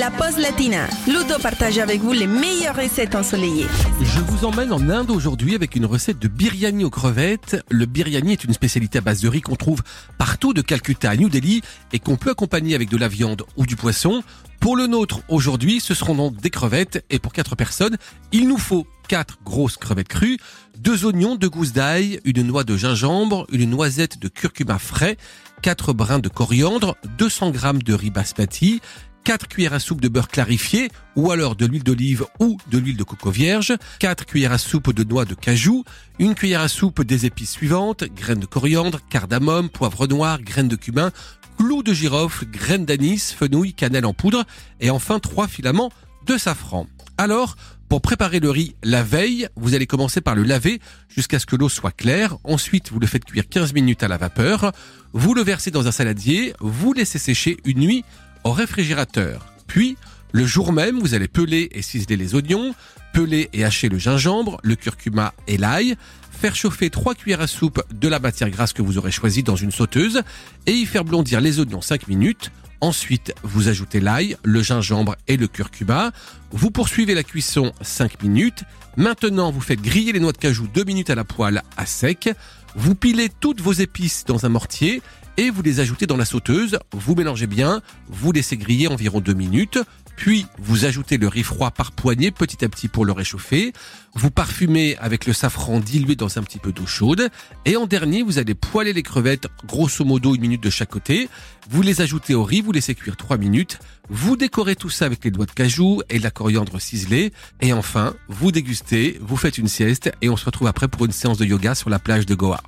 La pause latina. Ludo partage avec vous les meilleures recettes ensoleillées. Je vous emmène en Inde aujourd'hui avec une recette de biryani aux crevettes. Le biryani est une spécialité à base de riz qu'on trouve partout de Calcutta à New Delhi et qu'on peut accompagner avec de la viande ou du poisson. Pour le nôtre aujourd'hui, ce seront donc des crevettes et pour quatre personnes, il nous faut quatre grosses crevettes crues, deux oignons, deux gousses d'ail, une noix de gingembre, une noisette de curcuma frais, quatre brins de coriandre, 200 g de riz basmati, 4 cuillères à soupe de beurre clarifié ou alors de l'huile d'olive ou de l'huile de coco vierge, 4 cuillères à soupe de noix de cajou, une cuillère à soupe des épices suivantes, graines de coriandre, cardamome, poivre noir, graines de cumin, clous de girofle, graines d'anis, fenouil, cannelle en poudre et enfin 3 filaments de safran. Alors, pour préparer le riz la veille, vous allez commencer par le laver jusqu'à ce que l'eau soit claire. Ensuite, vous le faites cuire 15 minutes à la vapeur. Vous le versez dans un saladier. Vous laissez sécher une nuit au réfrigérateur. Puis, le jour même, vous allez peler et ciseler les oignons, peler et hacher le gingembre, le curcuma et l'ail, faire chauffer 3 cuillères à soupe de la matière grasse que vous aurez choisie dans une sauteuse et y faire blondir les oignons 5 minutes. Ensuite, vous ajoutez l'ail, le gingembre et le curcuma. Vous poursuivez la cuisson 5 minutes. Maintenant, vous faites griller les noix de cajou 2 minutes à la poêle à sec. Vous pilez toutes vos épices dans un mortier et vous les ajoutez dans la sauteuse. Vous mélangez bien, vous laissez griller environ 2 minutes. Puis vous ajoutez le riz froid par poignée petit à petit pour le réchauffer. Vous parfumez avec le safran dilué dans un petit peu d'eau chaude. Et en dernier, vous allez poêler les crevettes, grosso modo une minute de chaque côté. Vous les ajoutez au riz, vous laissez cuire 3 minutes. Vous décorez tout ça avec les doigts de cajou et de la coriandre ciselée. Et enfin, vous dégustez, vous faites une sieste et on se retrouve après pour une séance de yoga sur la plage de Goa.